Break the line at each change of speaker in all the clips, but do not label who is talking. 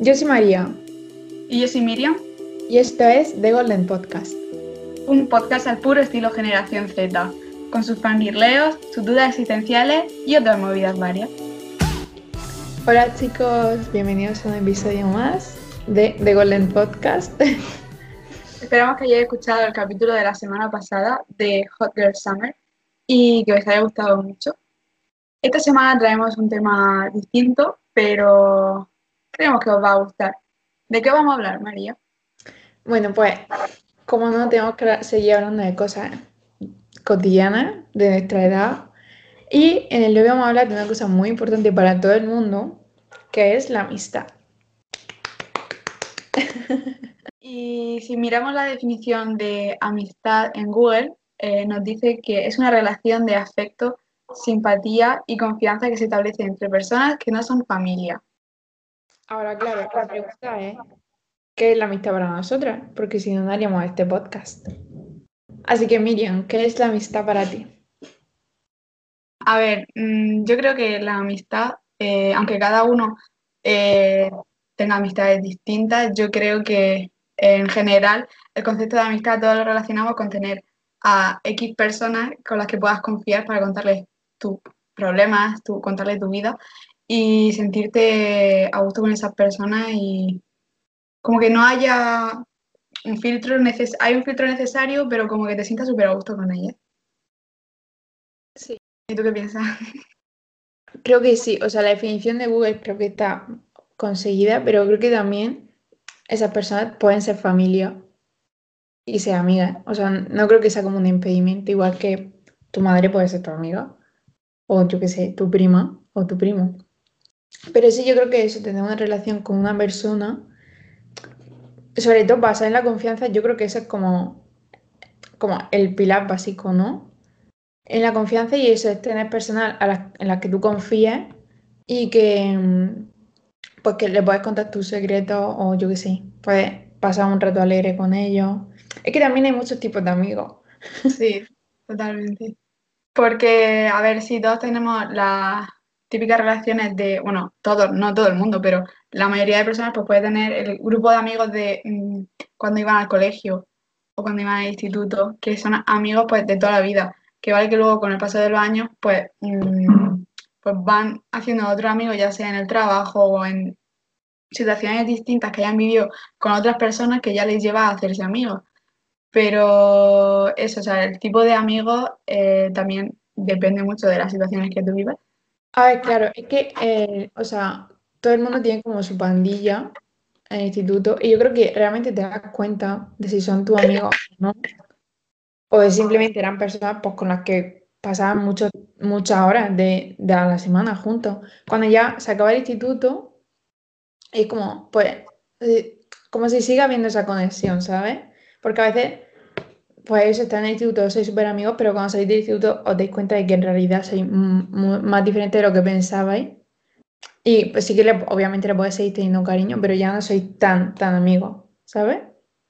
Yo soy María
Y yo soy Miriam,
y esto es The Golden Podcast.
un podcast al puro estilo Generación Z, con sus fangirleos, sus dudas existenciales y otras movidas varias.
Hola chicos, bienvenidos a un episodio más de The Golden Podcast.
Esperamos que hayáis escuchado el capítulo de la semana pasada de Hot Girl Summer y que os haya gustado mucho. Esta semana traemos un tema distinto, pero creemos que os va a gustar. ¿De qué vamos a hablar, María?
Bueno, pues como no tenemos que seguir hablando de cosas cotidianas de nuestra edad y en el de hoy vamos a hablar de una cosa muy importante para todo el mundo, que es la amistad.
Y si miramos la definición de amistad en Google, eh, nos dice que es una relación de afecto, simpatía y confianza que se establece entre personas que no son familia.
Ahora, claro, la pregunta es, ¿qué es la amistad para nosotras? Porque si no, no haríamos este podcast. Así que Miriam, ¿qué es la amistad para ti?
A ver, mm, yo creo que la amistad, eh, aunque cada uno eh, tenga amistades distintas, yo creo que en general el concepto de amistad todos lo relacionamos con tener a X personas con las que puedas confiar para contarles tus problemas, tu, contarles tu vida y sentirte a gusto con esas personas y como que no haya un filtro neces hay un filtro necesario, pero como que te sientas súper a gusto con ellas.
Sí.
¿Y tú qué piensas?
Creo que sí, o sea, la definición de Google creo que está conseguida, pero creo que también esas personas pueden ser familia y ser amigas. O sea, no creo que sea como un impedimento, igual que tu madre puede ser tu amiga, o yo qué sé, tu prima o tu primo. Pero sí, yo creo que eso, tener una relación con una persona, sobre todo basada en la confianza, yo creo que eso es como, como el pilar básico, ¿no? En la confianza y eso es tener personas en las que tú confíes y que, mm, pues que le puedes contar tus secretos o yo qué sé, puedes pasar un rato alegre con ellos. Es que también hay muchos tipos de amigos.
Sí, totalmente. Porque, a ver, si todos tenemos las típicas relaciones de, bueno, todos, no todo el mundo, pero la mayoría de personas pues puede tener el grupo de amigos de mm, cuando iban al colegio o cuando iban al instituto, que son amigos pues de toda la vida, que vale que luego con el paso de los años pues, mm, pues van haciendo otros amigos, ya sea en el trabajo o en situaciones distintas que hayan vivido con otras personas que ya les lleva a hacerse amigos. Pero eso, o sea, el tipo de amigos eh, también depende mucho de las situaciones que tú vives.
A ver, claro, es que, eh, o sea, todo el mundo tiene como su pandilla en el instituto y yo creo que realmente te das cuenta de si son tus amigos o no, o de simplemente eran personas pues, con las que pasaban mucho- muchas horas de, de la semana juntos. Cuando ya se acaba el instituto, es como, pues, eh, como si siga habiendo esa conexión, ¿sabes? Porque a veces, pues está en el instituto, sois súper amigos, pero cuando salís del instituto os dais cuenta de que en realidad sois más diferentes de lo que pensabais. Y pues sí que le- obviamente le podéis seguir teniendo cariño, pero ya no sois tan, tan amigos, ¿sabes?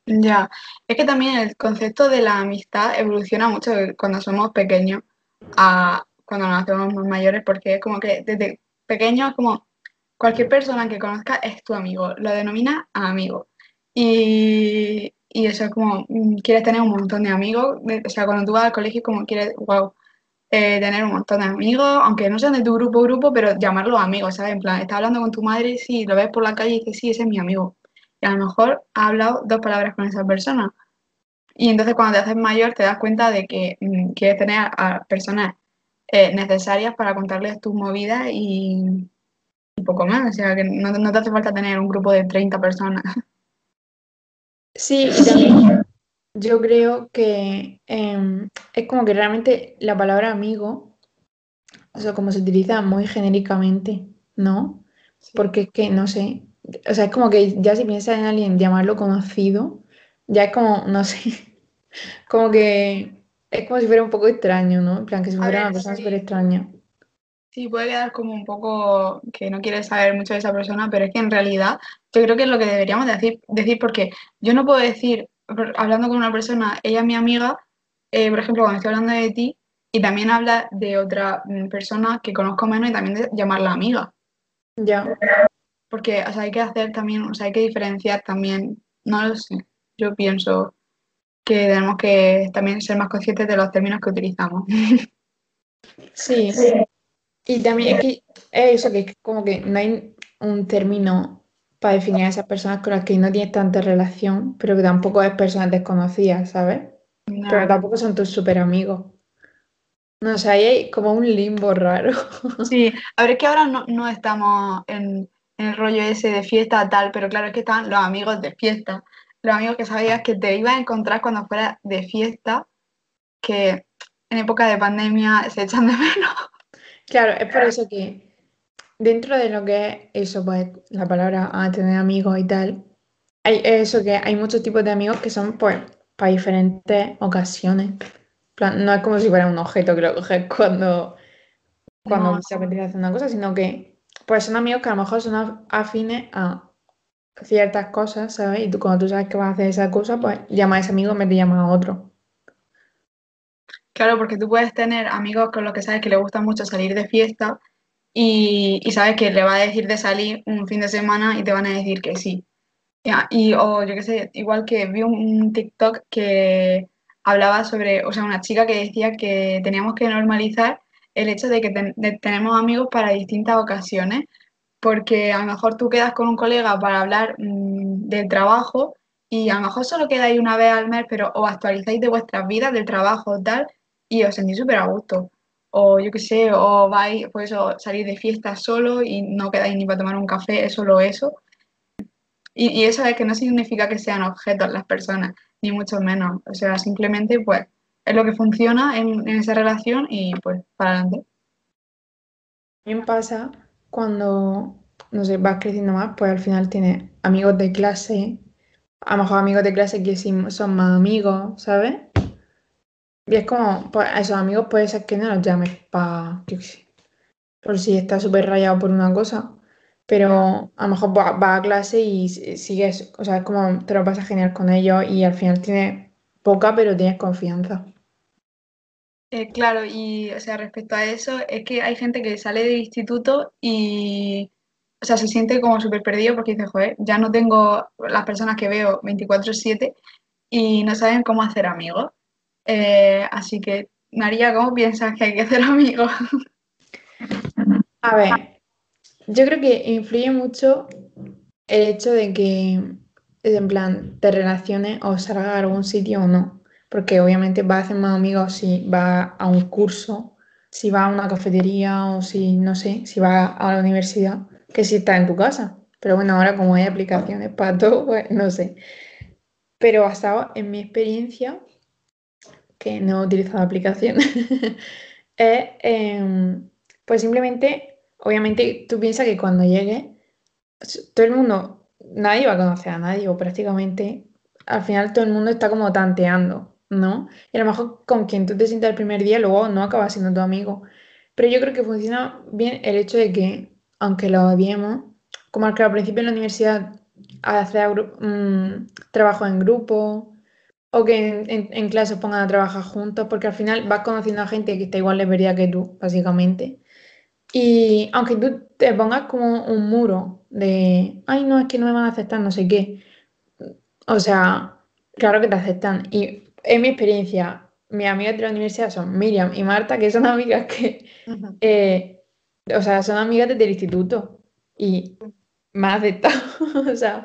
Ya, es que también el concepto de la amistad evoluciona mucho cuando somos pequeños a cuando nos hacemos más mayores, porque es como que desde pequeños, como cualquier persona que conozcas es tu amigo, lo denomina amigo. Y, y eso es como, mm, quieres tener un montón de amigos, o sea, cuando tú vas al colegio, como quieres, wow, eh, tener un montón de amigos, aunque no sean de tu grupo, grupo, pero llamarlos amigos, ¿sabes? En plan, estás hablando con tu madre, sí, lo ves por la calle y dices, sí, ese es mi amigo. Y a lo mejor has hablado dos palabras con esa persona. Y entonces cuando te haces mayor te das cuenta de que mm, quieres tener a, personas eh, necesarias para contarles tus movidas y, y poco más. O sea, que no, no te hace falta tener un grupo de 30 personas.
Sí, y también yo creo que em, es como que realmente la palabra amigo, o sea, como se utiliza muy genéricamente, ¿no? Porque es que, no sé, o sea, es como que ya si piensas en alguien, llamarlo conocido, ya es como, no sé, como que es como si fuera un poco extraño, ¿no? En plan, que si fuera
ver,
una persona
sí.
súper extraña.
Sí, puede quedar como un poco que no quieres saber mucho de esa persona, pero es que en realidad yo creo que es lo que deberíamos decir, decir porque yo no puedo decir, hablando con una persona, ella es mi amiga, eh, por ejemplo, cuando estoy hablando de ti, y también habla de otra mm, persona que conozco menos y también de llamarla amiga.
Ya.
porque o sea, hay que hacer también, o sea, hay que diferenciar también, no lo sé, yo pienso que tenemos que también ser más conscientes de los términos que utilizamos.
Sí, y también es que es eso, que es como que no hay un término para definir a esas personas con las que no tienes tanta relación, pero que tampoco es personas desconocidas, ¿sabes? Pero tampoco son tus super amigos. No sé, ahí hay como un limbo raro.
Sí, a ver, es que ahora no, estamos en, el rollo ese de fiesta tal, pero claro, es que están los amigos de fiesta, los amigos que sabías que te ibas a encontrar cuando fueras de fiesta, que en época de pandemia se echan de menos.
Claro, es por eso que dentro de lo que es eso, pues la palabra a tener amigos y tal, hay eso que hay muchos tipos de amigos que son pues para diferentes ocasiones. no es como si fuera un objeto que lo coges cuando, cuando se apetece hacer una cosa, sino que pues son amigos que a lo mejor son afines a ciertas cosas, ¿sabes? Y tú cuando tú sabes que vas a hacer esa cosa, pues llama a ese amigo en vez de llamar a otro.
Claro, porque tú puedes tener amigos con los que sabes que le gusta mucho salir de fiesta y, sabes que le va a decir de salir un fin de semana y te van a decir que sí. Y, o yo qué sé, igual que vi un TikTok que hablaba sobre, o sea, una chica que decía que teníamos que normalizar el hecho de que tenemos amigos para distintas ocasiones, porque a lo mejor tú quedas con un colega para hablar mm, del trabajo y a lo mejor solo quedáis una vez al mes, pero os actualizáis de vuestras vidas, del trabajo, tal, y os sentís súper a gusto. O yo qué sé, o vais, pues eso, salir de fiesta solo y no quedáis ni para tomar un café, es solo eso. Y, eso es que no significa que sean objetos las personas, ni mucho menos. O sea, simplemente pues es lo que funciona en, esa relación y pues para adelante.
También pasa cuando, no sé, vas creciendo más, pues al final tienes amigos de clase, a lo mejor amigos de clase que son más amigos, ¿sabes? Y es como, pues a esos amigos puede ser que no los llames para, por si estás súper rayado por una cosa, pero a lo mejor vas a clase y sigues, o sea, es como te lo pasas genial con ellos y al final tienes poca, pero tienes confianza.
Eh, claro, y o sea, respecto a eso, es que hay gente que sale del instituto y, o sea, se siente como súper perdido porque dice, joder, ya no tengo las personas que veo 24/7 y no saben cómo hacer amigos. Eh, así que, María, ¿cómo piensas que hay que hacer amigos?
A ver, yo creo que influye mucho el hecho de que, en plan, te relaciones o salgas a algún sitio o no. Porque obviamente vas a hacer más amigos si vas a un curso, si vas a una cafetería o si, no sé, si vas a la universidad, que si estás en tu casa. Pero bueno, ahora como hay aplicaciones para todo, pues no sé. Pero basado en mi experiencia, que no he utilizado aplicación, es em, pues simplemente, obviamente tú piensas que cuando llegue, todo el mundo, nadie va a conocer a nadie, o prácticamente, al final todo el mundo está como tanteando, ¿no? Y a lo mejor con quien tú te sientas el primer día, luego no acaba siendo tu amigo. Pero yo creo que funciona bien el hecho de que, aunque lo odiemos, como al que principio en la universidad hacer mm, trabajo en grupo, o que en, en, clase pongan a trabajar juntos, porque al final vas conociendo a gente que está igual de vería que tú, básicamente. Y aunque tú te pongas como un muro de, ay, no, es que no me van a aceptar, no sé qué. O sea, claro que te aceptan. Y en mi experiencia, mis amigas de la universidad son Miriam y Marta, que son amigas que, eh, o sea, son amigas desde el instituto. Y me han aceptado. o sea,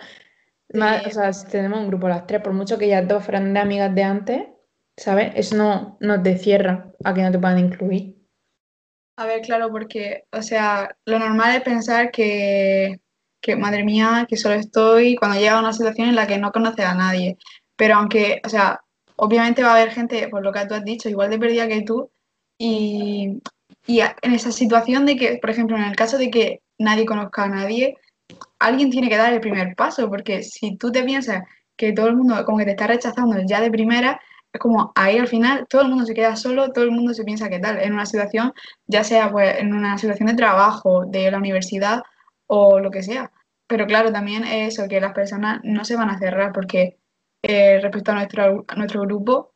o sea, si tenemos un grupo las tres, por mucho que ellas dos fueran de amigas de antes, ¿sabes? Eso no, no te cierra a que no te puedan incluir.
A ver, claro, porque, o sea, lo normal es pensar que, que, madre mía, que solo estoy cuando llega una situación en la que no conoces a nadie. Pero aunque, o sea, obviamente va a haber gente, por lo que tú has dicho, igual de perdida que tú, y, y en esa situación de que, por ejemplo, en el caso de que nadie conozca a nadie, alguien tiene que dar el primer paso, porque si tú te piensas que todo el mundo como que te está rechazando ya de primera, es como ahí al final todo el mundo se queda solo, todo el mundo se piensa que tal, en una situación, ya sea pues en una situación de trabajo, de la universidad o lo que sea. Pero claro, también es eso, que las personas no se van a cerrar porque eh, respecto a nuestro, nuestro grupo,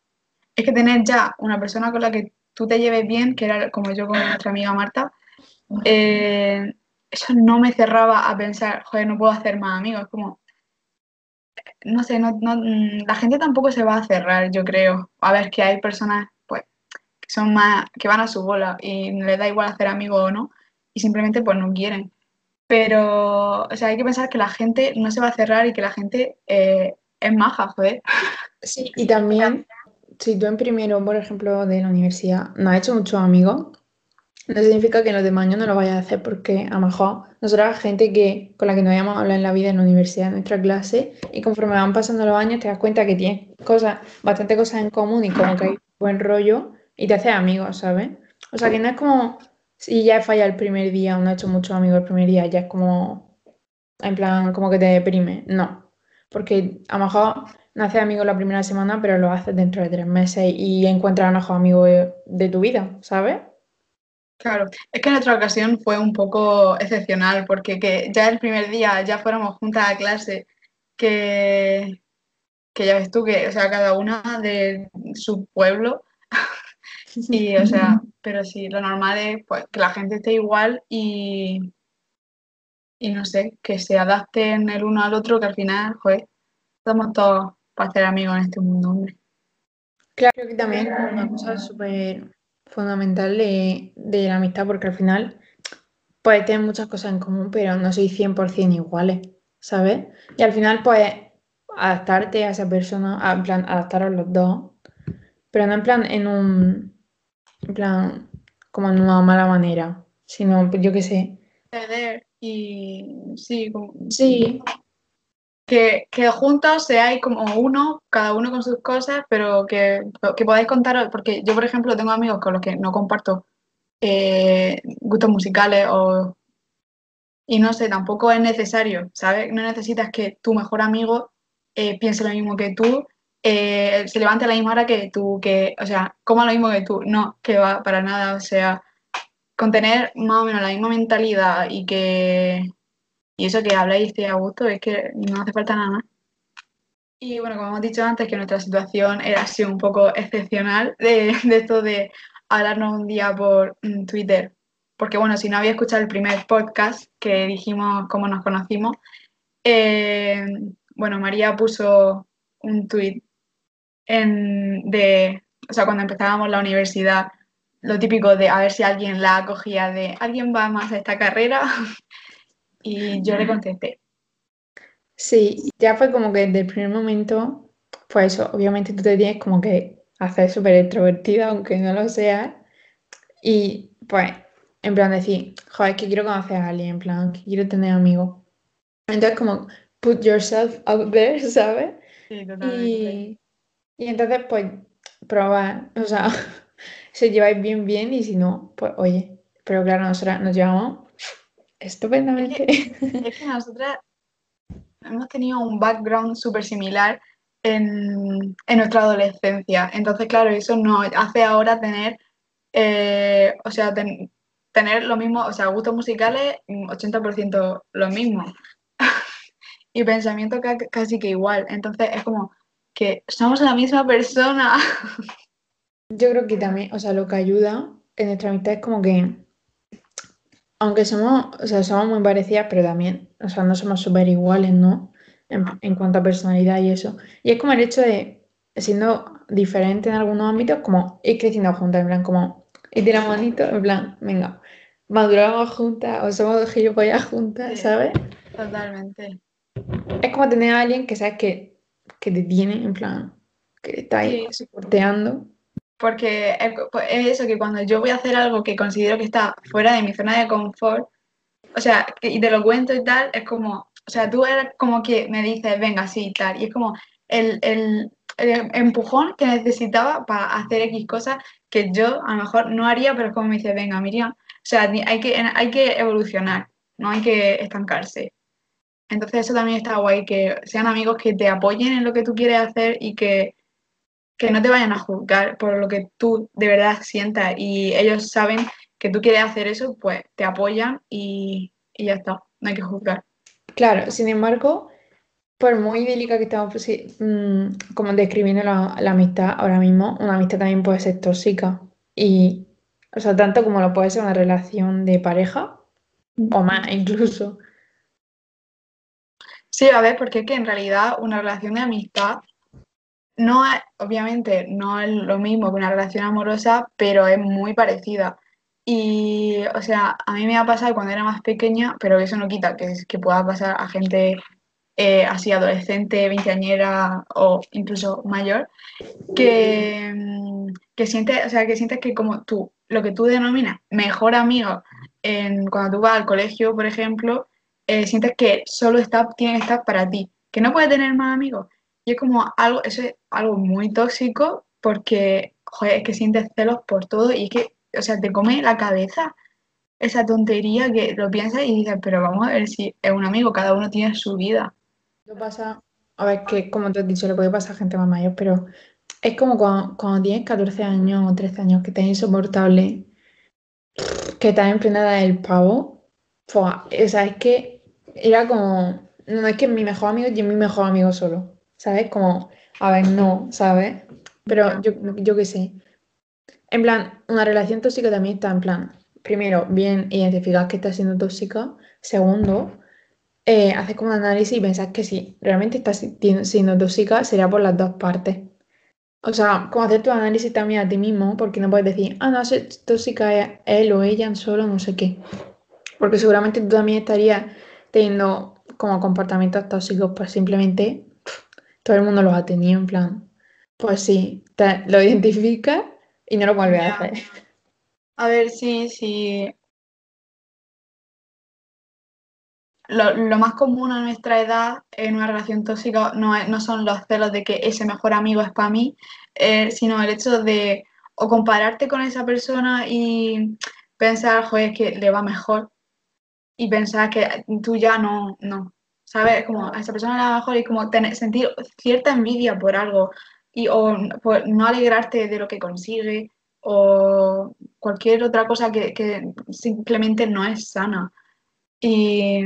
es que tener ya una persona con la que tú te lleves bien, que era como yo con nuestra amiga Marta, eh, eso no me cerraba a pensar, joder, no puedo hacer más amigos, como, no sé, no, no, mm, la gente tampoco se va a cerrar, yo creo. A ver, que hay personas, pues, que son más, que van a su bola y les da igual hacer amigos o no, y simplemente, pues, no quieren. Pero, o sea, hay que pensar que la gente no se va a cerrar y que la gente eh, es maja, joder.
Sí, y también, si tú en primero, por ejemplo, de la universidad, no has hecho muchos amigos, no significa que los demás años no lo vayas a hacer porque a lo mejor nosotros gente que, con la que no habíamos hablado en la vida en la universidad, en nuestra clase, y conforme van pasando los años te das cuenta que tienes cosas, bastante cosas en común y como que hay buen rollo y te haces amigos, ¿sabes? O sea que no es como si ya falla el primer día o no has hecho muchos amigos el primer día, ya es como, en plan, como que te deprime. No, porque a lo mejor no haces amigos la primera semana, pero lo haces dentro de tres meses y encuentras a un mejor amigo de, de tu vida, ¿sabes?
Claro, es que otra ocasión fue un poco excepcional, porque que ya el primer día ya fuéramos juntas a clase, que, que ya ves tú que, o sea, cada una de su pueblo, y, o sea, pero sí, lo normal es pues, que la gente esté igual y, y no sé, que se adapten el uno al otro, que al final, joder, estamos todos para ser amigos en este mundo, hombre.
Claro, creo que también es una cosa súper fundamental de, de la amistad, porque al final puedes tener muchas cosas en común, pero no sois 100% iguales, ¿sabes? Y al final, pues, adaptarte a esa persona, a- en plan, adaptaros los dos, pero no en plan, en un, en plan, como en una mala manera, sino, yo qué sé.
Ceder y sí, como-
Sí,
que, que juntos seáis como uno, cada uno con sus cosas, pero que, podáis contar, porque yo, por ejemplo, tengo amigos con los que no comparto eh, gustos musicales o, y no sé, tampoco es necesario, ¿sabes? No necesitas que tu mejor amigo eh, piense lo mismo que tú, eh, se levante a la misma hora que tú, que, o sea, coma lo mismo que tú, no, que va para nada, o sea, con tener más o menos la misma mentalidad y que y eso que habláis y estéis a gusto, es que no hace falta nada más. Y bueno, como hemos dicho antes, que nuestra situación era así un poco excepcional de, de esto de hablarnos un día por mm, Twitter. Porque bueno, si no había escuchado el primer podcast que dijimos cómo nos conocimos, eh, bueno, María puso un tweet en, de, o sea, cuando empezábamos la universidad, lo típico de a ver si alguien la acogía de alguien va más a esta carrera y yo le contesté.
sí, ya fue como que desde el primer momento, pues eso, obviamente tú te tienes como que hacer súper extrovertida, aunque no lo seas, y pues, en plan decir, joder, que quiero conocer a alguien, en plan, que quiero tener amigos. Entonces, como, put yourself out there, ¿sabes?
Sí,
Y, y entonces, pues, probar, o sea, os lleváis bien, bien, y si no, pues, oye, pero claro, nosotras nos llevamos estupendamente.
Es que nosotras hemos tenido un background súper similar en, en nuestra adolescencia. Entonces, claro, eso nos hace ahora tener, eh, o sea, ten- tener lo mismo, o sea, gustos musicales, mm, 80% lo mismo. Y pensamiento ca- casi que igual. Entonces, es como que somos la misma persona.
Yo creo que también, o sea, lo que ayuda en nuestra amistad es como que, aunque somos, o sea, somos muy parecidas, pero también, o sea, no somos súper iguales, ¿no? En, en cuanto a personalidad y eso. Y es como el hecho de, siendo diferente en algunos ámbitos, como ir creciendo juntas, en plan, como ir de la manito, en plan, venga, maduramos juntas o somos gilipollas juntas,
Sí.
¿sabes?
Totalmente.
Es como tener a alguien que sabes que, que te tiene, en plan, que te está ahí
Sí.
soporteando.
Porque es, es eso, que cuando yo voy a hacer algo que considero que está fuera de mi zona de confort, o sea, y te lo cuento y tal, es como, o sea, tú eres como que me dices, venga, sí, tal, y es como el, el- el empujón que necesitaba para hacer X cosas que yo a lo mejor no haría, pero es como me dice, venga, Miriam, o sea, hay que, hay que evolucionar, no hay que estancarse. Entonces eso también está guay, que sean amigos que te apoyen en lo que tú quieres hacer y que que no te vayan a juzgar por lo que tú de verdad sientas y ellos saben que tú quieres hacer eso, pues te apoyan y, y ya está, no hay que juzgar.
Claro, sin embargo, por muy idílica que estamos mm, como describiendo la, la amistad ahora mismo, una amistad también puede ser tóxica. Y, o sea, tanto como lo puede ser una relación de pareja, o más incluso.
Sí, a ver, porque es que en realidad una relación de amistad no obviamente, no es lo mismo que una relación amorosa, pero es muy parecida. Y, o sea, a mí me ha pasado cuando era más pequeña, pero eso no quita que, que pueda pasar a gente eh, así adolescente, veinteañera o incluso mayor, que, que sientes, o sea, que sientes que como tú, lo que tú denominas mejor amigo, en, cuando tú vas al colegio, por ejemplo, eh, sientes que solo está, tiene que para ti, que no puedes tener más amigos. Y es como algo, eso es algo muy tóxico porque, joder, es que sientes celos por todo y es que, o sea, te come la cabeza esa tontería que lo piensas y dices, pero vamos a ver si es un amigo, cada uno tiene su vida.
Lo pasa, a ver, que como te he dicho, le puede pasar a gente más mayor, pero es como cuando, tienes 14 años o 13 años que te es insoportable, que estás en plena del pavo, o sea, es que era como, no es que mi mejor amigo y mi mejor amigo solo, ¿sabes? Como, a ver, no, ¿sabes? Pero yo, yo qué sé. En plan, una relación tóxica también está en plan, primero, bien identificar que está siendo tóxica. Segundo, eh, haces como un análisis y pensás que si realmente estás siendo tóxica, sería por las dos partes. O sea, como hacer tu análisis también a ti mismo, porque no puedes decir, ah, no, es tóxica él o ella solo, no sé qué. Porque seguramente tú también estarías teniendo como comportamientos tóxicos, pues simplemente todo el mundo los ha tenido, en plan, pues sí, lo identificas y no lo vuelves a hacer.
A ver, sí, sí. Lo, más común a nuestra edad en una relación tóxica no, no son los celos de que ese mejor amigo es para mí, eh, sino el hecho de o compararte con esa persona y pensar, joder, que le va mejor y pensar que tú ya no, no, ¿sabes? Como a esa persona le va mejor y como tener, sentir cierta envidia por algo y o por no alegrarte de lo que consigue o cualquier otra cosa que, que simplemente no es sana. Y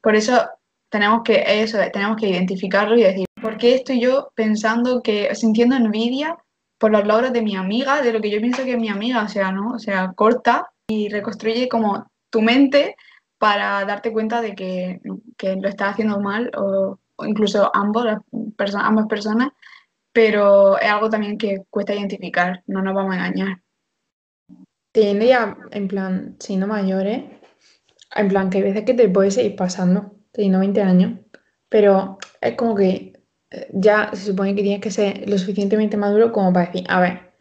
por eso tenemos que eso, tenemos que identificarlo y decir, ¿por qué estoy yo pensando que, sintiendo envidia por los logros de mi amiga, de lo que yo pienso que es mi amiga? Sea, ¿no? O sea, corta y reconstruye como tu mente para darte cuenta de que, que lo estás haciendo mal o, incluso ambos, ambas personas, pero es algo también que cuesta identificar, no nos vamos a engañar.
Tendría, en plan, siendo mayores, en plan, que hay veces que te puedes ir pasando, teniendo 20 años, pero es como que eh, ya se supone que tienes que ser lo suficientemente maduro como para decir, a ver,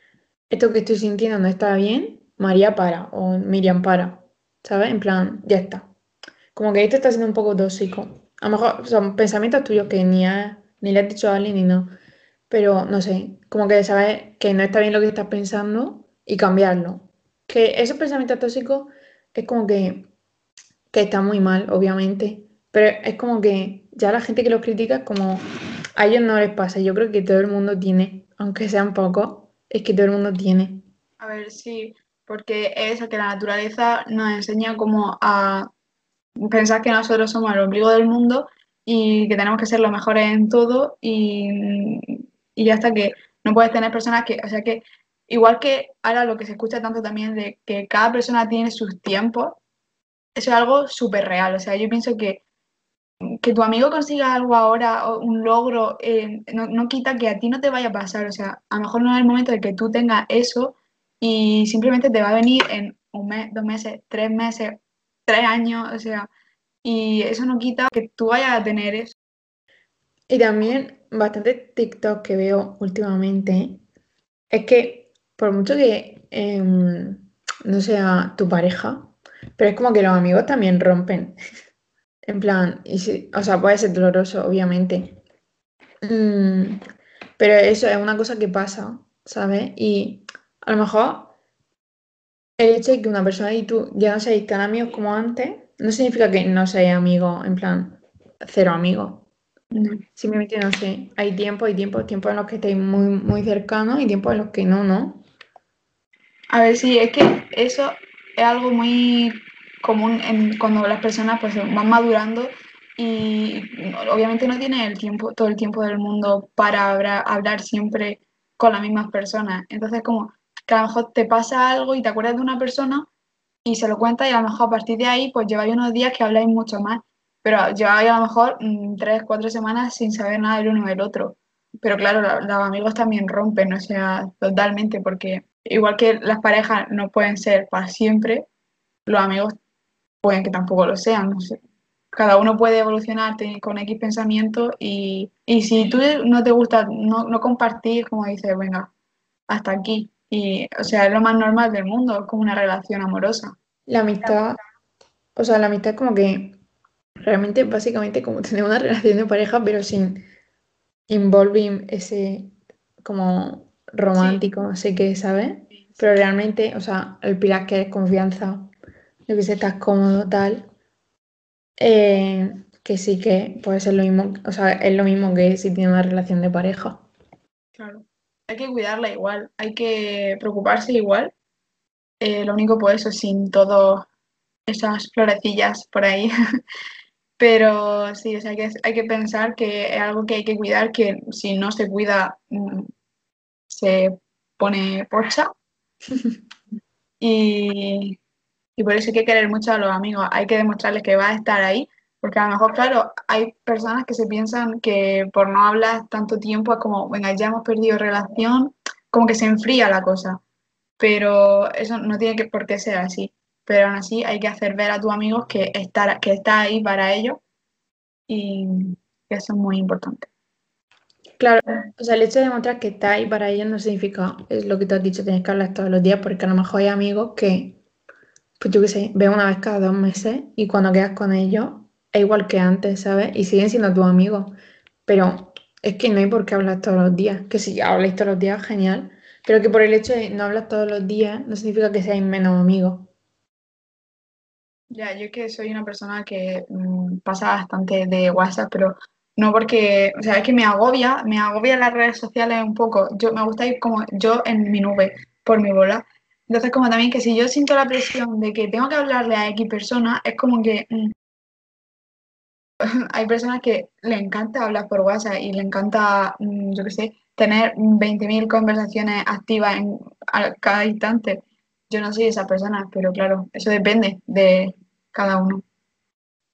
esto que estoy sintiendo no está bien, María para o Miriam para, ¿sabes? En plan, ya está. Como que esto está siendo un poco tóxico. A lo mejor son pensamientos tuyos que ni, ni le has dicho a alguien ni no, pero no sé, como que sabes que no está bien lo que estás pensando y cambiarlo. Que esos pensamientos tóxicos es como que que está muy mal, obviamente, pero es como que ya la gente que los critica como a ellos no les pasa, yo creo que todo el mundo tiene, aunque sean pocos, es que todo el mundo tiene.
A ver, sí, porque es que la naturaleza nos enseña como a pensar que nosotros somos el ombligo del mundo y que tenemos que ser los mejores en todo y, y ya está que no puedes tener personas que, o sea que igual que ahora lo que se escucha tanto también de que cada persona tiene sus tiempos, eso es algo súper real. O sea, yo pienso que que tu amigo consiga algo ahora, o un logro, eh, no, quita que a ti no te vaya a pasar. O sea, a lo mejor no es el momento de que tú tengas eso y simplemente te va a venir en un mes, dos meses, tres meses, tres años, o sea, y eso no quita que tú vayas a tener eso.
Y también bastante TikTok que veo últimamente es que por mucho que em, no sea tu pareja, pero es como que los amigos también rompen. En plan, y o sea, puede ser doloroso, obviamente. Mm, pero eso es una cosa que pasa, ¿sabes? Y a lo mejor el hecho de que una persona y tú ya no seáis tan amigos como antes, no significa que no seáis amigos, en plan, cero amigos. Simplemente, no sé, hay tiempo, hay tiempo, tiempo en los que estáis muy, muy cercanos y tiempo en los que no, ¿no?
A ver, sí, es que eso es algo muy común en, cuando las personas pues van madurando y obviamente no tienen el tiempo, todo el tiempo del mundo para hablar, siempre con las mismas personas. Entonces como que a lo mejor te pasa algo y te acuerdas de una persona y se lo cuenta y a lo mejor a partir de ahí pues lleváis unos días que habláis mucho más, pero lleváis a lo mejor mm, tres, cuatro semanas sin saber nada del uno del otro. Pero claro, los amigos también rompen, o sea, totalmente, porque igual que las parejas no pueden ser para siempre, los amigos pueden que tampoco lo sean. Cada uno puede evolucionar con X pensamiento y, y si tú no te gusta, no, no compartir, como dices, venga, hasta aquí. Y, o sea, es lo más normal del mundo, es como una relación amorosa.
La amistad, o sea, la amistad es como que realmente, básicamente, como tener una relación de pareja, pero sin involving ese como romántico, no sé qué, ¿sabes? Pero realmente, o sea, el pilar que es confianza, lo que sé, estás cómodo, tal, eh, que sí que puede ser lo mismo, o sea, es lo mismo que si tiene una relación de pareja.
Claro hay que cuidarla igual, hay que preocuparse igual. Eh, lo único, pues eso, sin todas esas florecillas por ahí. Pero sí, hay, que, hay que pensar que es algo que hay que cuidar, que si no se cuida, mm, se pone porcha. y, y por eso hay que querer mucho a los amigos, hay que demostrarles que va a estar ahí porque a lo mejor, claro, hay personas que se piensan que por no hablar tanto tiempo es como, venga, ya hemos perdido relación, como que se enfría la cosa. Pero eso no tiene que, por qué ser así. Pero aún así hay que hacer ver a tus amigos que, está, que está ahí para ellos y eso es muy importante.
Claro, o sea, el hecho de demostrar que está ahí para ellos no significa, es lo que te has dicho, tienes que hablar todos los días, porque a lo mejor hay amigos que, pues yo qué sé, ven una vez cada dos meses y cuando quedas con ellos igual que antes, ¿sabes? Y siguen siendo tus amigos. Pero es que no hay por qué hablar todos los días. Que si habláis todos los días, genial. Pero que por el hecho de no hablar todos los días no significa que seáis menos amigos.
Ya, yo es que soy una persona que mm, pasa bastante de WhatsApp, pero no porque, o sea, es que me agobia, me agobia las redes sociales un poco. Yo me gusta ir como yo en mi nube, por mi bola. Entonces, como también que si yo siento la presión de que tengo que hablarle a X persona, es como que mm, hay personas que le encanta hablar por WhatsApp y le encanta, mm, yo qué sé, tener 20.000 conversaciones activas en a cada instante. Yo no soy esa persona, pero claro, eso depende de cada uno.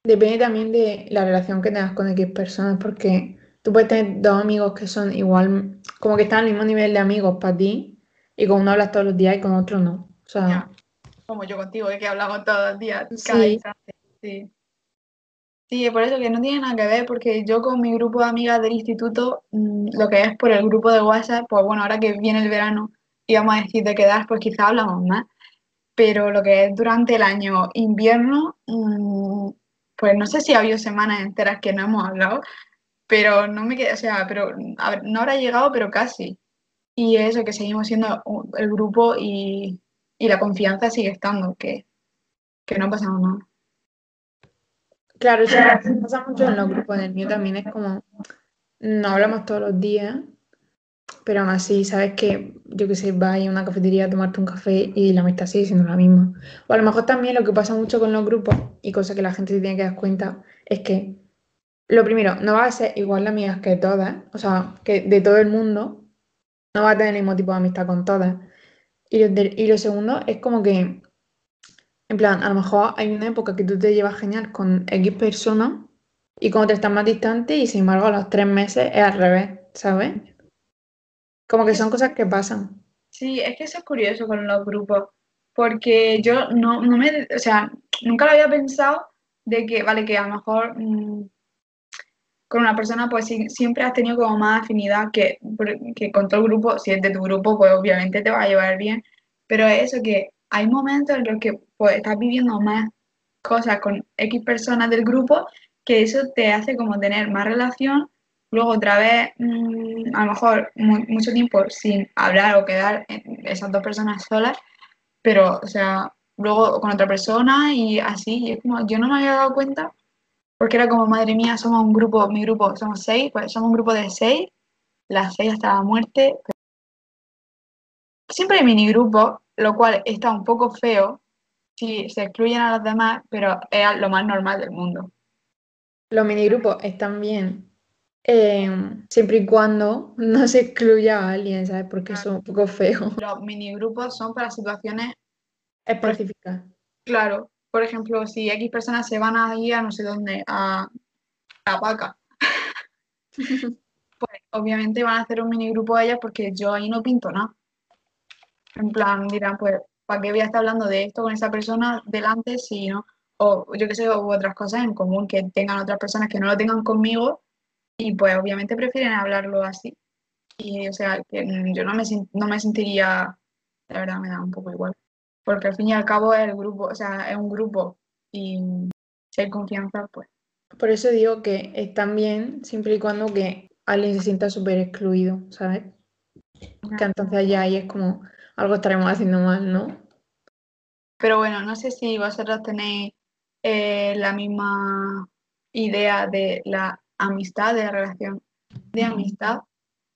Depende también de la relación que tengas con X personas, porque tú puedes tener dos amigos que son igual, como que están al mismo nivel de amigos para ti, y con uno hablas todos los días y con otro no. O sea,
como yo contigo, que hablamos todos los días, cada instante. Sí. Sí, por eso que no tiene nada que ver, porque yo con mi grupo de amigas del instituto, mm, lo que es por el grupo de WhatsApp, pues bueno, ahora que viene el verano y vamos a decir de quedar, pues quizá hablamos más, pero lo que es durante el año invierno, mm, pues no sé si ha habido semanas enteras que no hemos hablado, pero no me queda, o sea, pero no habrá llegado, pero casi. Y eso, que seguimos siendo el grupo y, y la confianza sigue estando, que, que no ha pasado nada.
Claro, eso pasa mucho en los grupos. del mío también es como, no hablamos todos los días, pero aún así, sabes que, yo que sé, vas a una cafetería a tomarte un café y la amistad sigue siendo la misma. O a lo mejor también lo que pasa mucho con los grupos, y cosa que la gente se tiene que dar cuenta, es que, lo primero, no va a ser igual de amigas que todas, o sea, que de todo el mundo, no va a tener el mismo tipo de amistad con todas. Y y lo segundo es como que en plan, a lo mejor hay una época que tú te llevas genial con X personas y cuando te estás más distante y sin embargo a los tres meses es al revés, ¿sabes? Como que son cosas que pasan.
Sí, es que eso es curioso con los grupos, porque yo no, no me, o sea, nunca lo había pensado de que, vale, que a lo mejor mm, con una persona pues siempre has tenido como más afinidad que, que con todo el grupo, si es de tu grupo pues obviamente te va a llevar bien, pero es eso que hay momentos en los que pues, estás viviendo más cosas con X personas del grupo, que eso te hace como tener más relación, luego otra vez, mm, a lo mejor mucho tiempo sin hablar o quedar esas dos personas solas, pero, o sea, luego con otra persona y así, y es como, yo no me había dado cuenta, porque era como, madre mía, somos un grupo, mi grupo, somos seis, pues somos un grupo de seis, las seis hasta la muerte. Siempre hay mini grupos lo cual está un poco feo si se excluyen a los demás, pero es lo más normal del mundo.
Los minigrupos están bien eh, siempre y cuando no se excluya a alguien, ¿sabes? Porque son un poco feos.
Los minigrupos son para situaciones
específicas.
Claro, por ejemplo, si X personas se van a ir a no sé dónde, a, a Paca, pues obviamente van a hacer un mini grupo de ellas porque yo ahí no pinto nada. En plan, dirán, pues, ¿para qué voy a estar hablando de esto con esa persona delante si no? O yo qué sé, o otras cosas en común que tengan otras personas que no lo tengan conmigo y pues obviamente prefieren hablarlo así. Y o sea, que yo no me, no me sentiría, la verdad me da un poco igual. Porque al fin y al cabo es el grupo, o sea, es un grupo y si hay confianza, pues.
Por eso digo que están bien siempre y cuando que alguien se sienta súper excluido, ¿sabes? Que entonces ya ahí es como algo estaremos haciendo mal, ¿no?
Pero bueno, no sé si vosotros tenéis eh, la misma idea de la amistad, de la relación de amistad.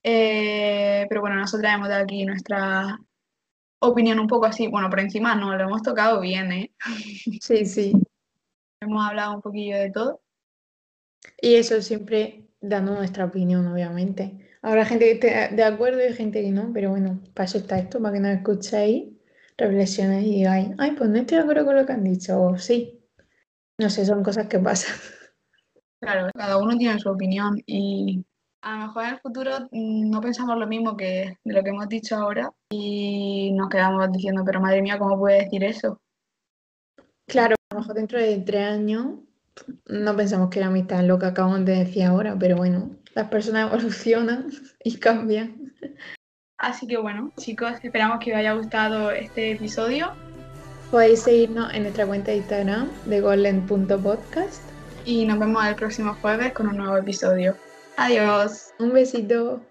Eh, pero bueno, nosotros hemos dado aquí nuestra opinión un poco así. Bueno, por encima no, lo hemos tocado bien, ¿eh?
Sí, sí.
hemos hablado un poquillo de todo.
Y eso siempre dando nuestra opinión, obviamente. Habrá gente que esté de acuerdo y gente que no, pero bueno, para eso está esto, para que nos escuchéis, reflexiones y digáis, ay, pues no estoy de acuerdo con lo que han dicho, o sí. No sé, son cosas que pasan.
Claro, cada uno tiene su opinión y a lo mejor en el futuro mm, no pensamos lo mismo que de lo que hemos dicho ahora y nos quedamos diciendo, pero madre mía, ¿cómo puede decir eso?
Claro, a lo mejor dentro de tres años no pensamos que la amistad es lo que acabamos de decir ahora, pero bueno, las personas evolucionan y cambian.
Así que bueno, chicos, esperamos que os haya gustado este episodio.
Podéis seguirnos en nuestra cuenta de Instagram de golden.podcast.
Y nos vemos el próximo jueves con un nuevo episodio. Adiós.
Un besito.